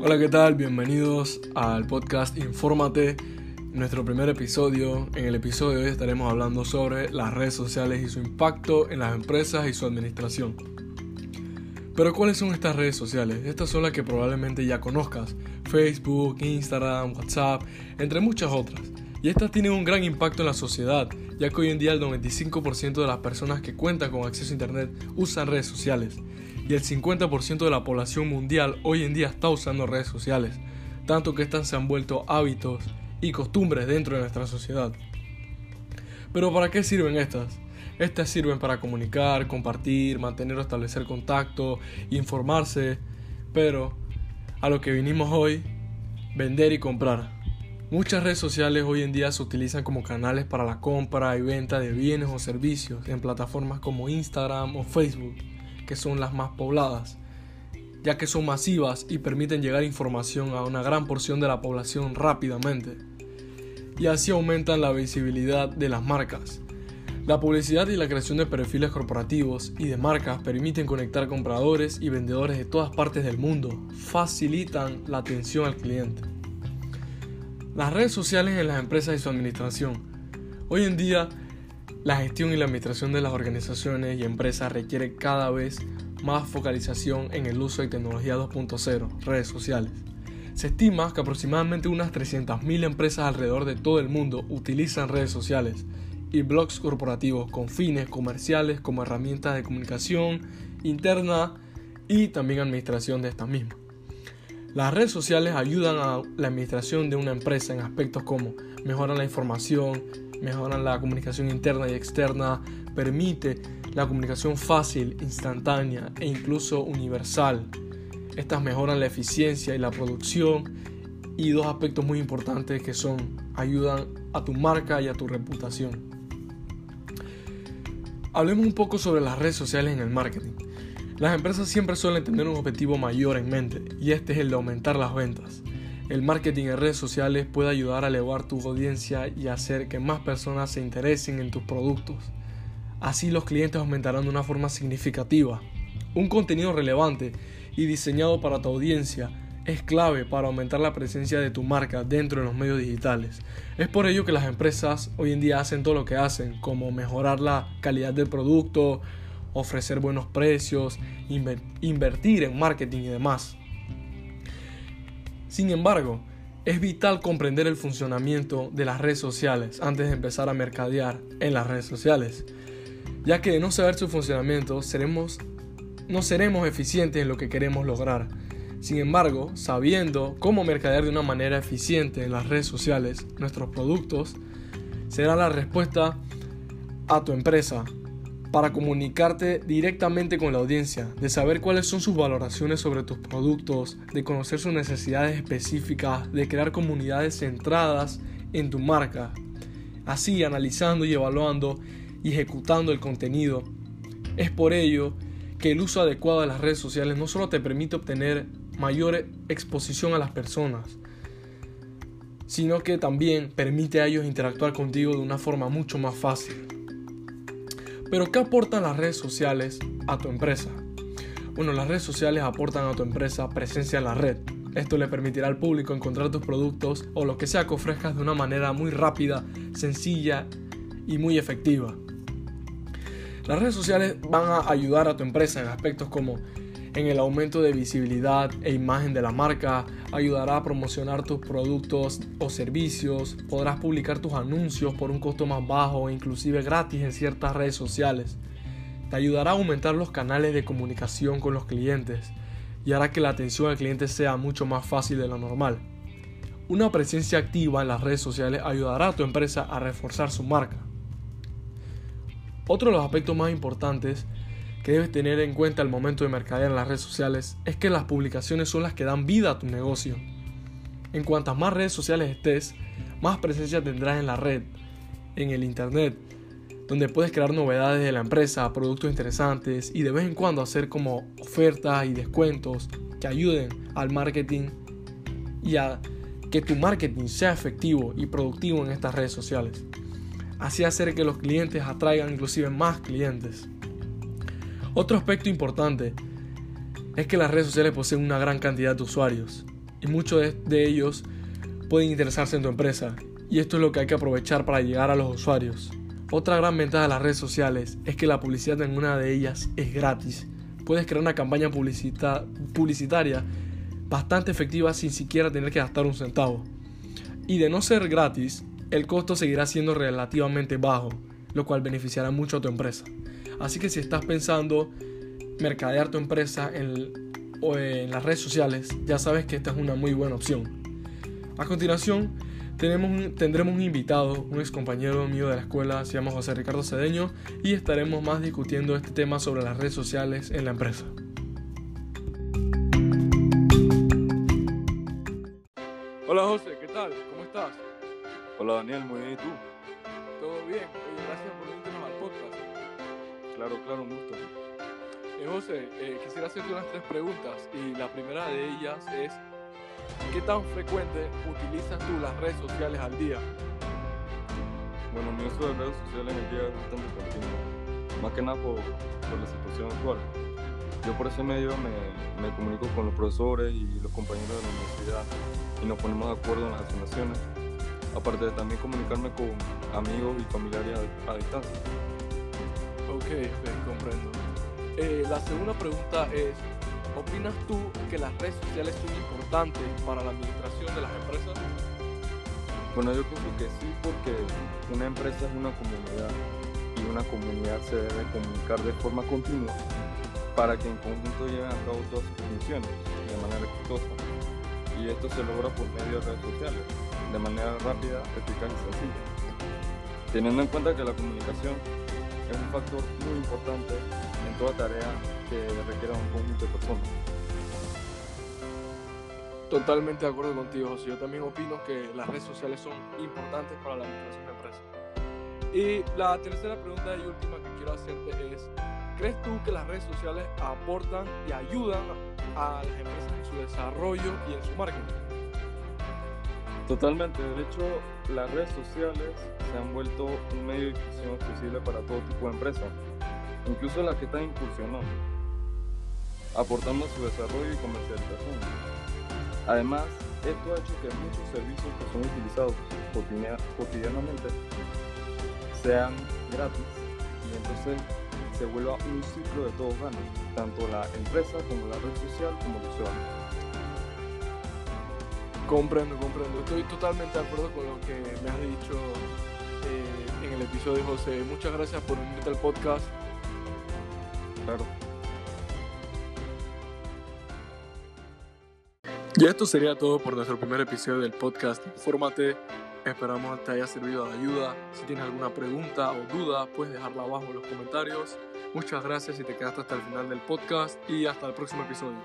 Hola, ¿qué tal? Bienvenidos al podcast Infórmate, nuestro primer episodio. En el episodio de hoy estaremos hablando sobre las redes sociales y su impacto en las empresas y su administración. Pero ¿cuáles son estas redes sociales? Estas son las que probablemente ya conozcas. Facebook, Instagram, WhatsApp, entre muchas otras. Y estas tienen un gran impacto en la sociedad, ya que hoy en día el 95% de las personas que cuentan con acceso a Internet usan redes sociales. Y el 50% de la población mundial hoy en día está usando redes sociales, tanto que estas se han vuelto hábitos y costumbres dentro de nuestra sociedad. Pero ¿para qué sirven estas? Estas sirven para comunicar, compartir, mantener o establecer contacto, informarse, pero a lo que vinimos hoy, vender y comprar. Muchas redes sociales hoy en día se utilizan como canales para la compra y venta de bienes o servicios en plataformas como Instagram o Facebook, que son las más pobladas, ya que son masivas y permiten llegar información a una gran porción de la población rápidamente. Y así aumentan la visibilidad de las marcas. La publicidad y la creación de perfiles corporativos y de marcas permiten conectar compradores y vendedores de todas partes del mundo, facilitan la atención al cliente. Las redes sociales en las empresas y su administración. Hoy en día, la gestión y la administración de las organizaciones y empresas requiere cada vez más focalización en el uso de tecnología 2.0, redes sociales. Se estima que aproximadamente unas 300.000 empresas alrededor de todo el mundo utilizan redes sociales y blogs corporativos con fines comerciales como herramientas de comunicación interna y también administración de estas mismas. Las redes sociales ayudan a la administración de una empresa en aspectos como mejoran la información, mejoran la comunicación interna y externa, permite la comunicación fácil, instantánea e incluso universal. Estas mejoran la eficiencia y la producción y dos aspectos muy importantes que son ayudan a tu marca y a tu reputación. Hablemos un poco sobre las redes sociales en el marketing. Las empresas siempre suelen tener un objetivo mayor en mente y este es el de aumentar las ventas. El marketing en redes sociales puede ayudar a elevar tu audiencia y hacer que más personas se interesen en tus productos. Así los clientes aumentarán de una forma significativa. Un contenido relevante y diseñado para tu audiencia es clave para aumentar la presencia de tu marca dentro de los medios digitales. Es por ello que las empresas hoy en día hacen todo lo que hacen, como mejorar la calidad del producto, ofrecer buenos precios, invertir en marketing y demás. Sin embargo, es vital comprender el funcionamiento de las redes sociales antes de empezar a mercadear en las redes sociales, ya que de no saber su funcionamiento seremos, no seremos eficientes en lo que queremos lograr. Sin embargo, sabiendo cómo mercadear de una manera eficiente en las redes sociales nuestros productos, será la respuesta a tu empresa para comunicarte directamente con la audiencia, de saber cuáles son sus valoraciones sobre tus productos, de conocer sus necesidades específicas, de crear comunidades centradas en tu marca. Así, analizando y evaluando y ejecutando el contenido. Es por ello que el uso adecuado de las redes sociales no solo te permite obtener mayor exposición a las personas, sino que también permite a ellos interactuar contigo de una forma mucho más fácil. Pero ¿qué aportan las redes sociales a tu empresa? Bueno, las redes sociales aportan a tu empresa presencia en la red. Esto le permitirá al público encontrar tus productos o lo que sea que ofrezcas de una manera muy rápida, sencilla y muy efectiva. Las redes sociales van a ayudar a tu empresa en aspectos como en el aumento de visibilidad e imagen de la marca, ayudará a promocionar tus productos o servicios, podrás publicar tus anuncios por un costo más bajo e inclusive gratis en ciertas redes sociales. Te ayudará a aumentar los canales de comunicación con los clientes y hará que la atención al cliente sea mucho más fácil de lo normal. Una presencia activa en las redes sociales ayudará a tu empresa a reforzar su marca. Otro de los aspectos más importantes que debes tener en cuenta al momento de mercadear en las redes sociales es que las publicaciones son las que dan vida a tu negocio. En cuantas más redes sociales estés, más presencia tendrás en la red, en el internet, donde puedes crear novedades de la empresa, productos interesantes y de vez en cuando hacer como ofertas y descuentos que ayuden al marketing y a que tu marketing sea efectivo y productivo en estas redes sociales. Así hacer que los clientes atraigan inclusive más clientes. Otro aspecto importante es que las redes sociales poseen una gran cantidad de usuarios y muchos de ellos pueden interesarse en tu empresa y esto es lo que hay que aprovechar para llegar a los usuarios. Otra gran ventaja de las redes sociales es que la publicidad en una de ellas es gratis. Puedes crear una campaña publicitaria bastante efectiva sin siquiera tener que gastar un centavo. Y de no ser gratis, el costo seguirá siendo relativamente bajo, lo cual beneficiará mucho a tu empresa. Así que si estás pensando mercadear tu empresa en, en las redes sociales, ya sabes que esta es una muy buena opción. A continuación, tenemos tendremos un invitado, un ex compañero mío de la escuela, se llama José Ricardo Cedeño, y estaremos más discutiendo este tema sobre las redes sociales en la empresa. Hola José, ¿qué tal? ¿Cómo estás? Hola Daniel, muy bien, ¿y tú? Todo bien, gracias por. Claro, claro, un gusto. Eh, José, eh, quisiera hacerte unas tres preguntas y la primera de ellas es ¿Qué tan frecuente utilizas tú las redes sociales al día? Bueno, mi uso de redes sociales el día es bastante continuo, más que nada por, la situación actual. Yo por ese medio me, me, comunico con los profesores y los compañeros de la universidad y nos ponemos de acuerdo en las asignaciones, aparte de también comunicarme con amigos y familiares a, distancia. Ok, comprendo. Eh, la segunda pregunta es, ¿Opinas tú que las redes sociales son importantes para la administración de las empresas? Bueno, yo pienso que sí, porque una empresa es una comunidad y una comunidad se debe comunicar de forma continua para que en conjunto lleven a cabo todas sus funciones de manera exitosa. Y esto se logra por medio de redes sociales, de manera rápida, eficaz y sencilla. Teniendo en cuenta que la comunicación es un factor muy importante en toda tarea que requiera un conjunto de personas. Totalmente de acuerdo contigo, José. Yo también opino que las redes sociales son importantes para la administración de empresas. Y la tercera pregunta y última que quiero hacerte es, ¿crees tú que las redes sociales aportan y ayudan a las empresas en su desarrollo y en su marketing? Totalmente, de hecho las redes sociales se han vuelto un medio de difusión accesible para todo tipo de empresas, incluso las que están incursionando aportando su desarrollo y comercialización. Además, esto ha hecho que muchos servicios que son utilizados cotidianamente sean gratis y entonces se vuelva un ciclo de todos ganan, tanto la empresa como la red social como el usuario. Comprendo, comprendo. Estoy totalmente de acuerdo con lo que me has dicho eh, en el episodio, José. Muchas gracias por unirte al podcast. Claro. Y esto sería todo por nuestro primer episodio del podcast Infórmate. Esperamos que te haya servido de ayuda. Si tienes alguna pregunta o duda, puedes dejarla abajo en los comentarios. Muchas gracias si te quedaste hasta el final del podcast y hasta el próximo episodio.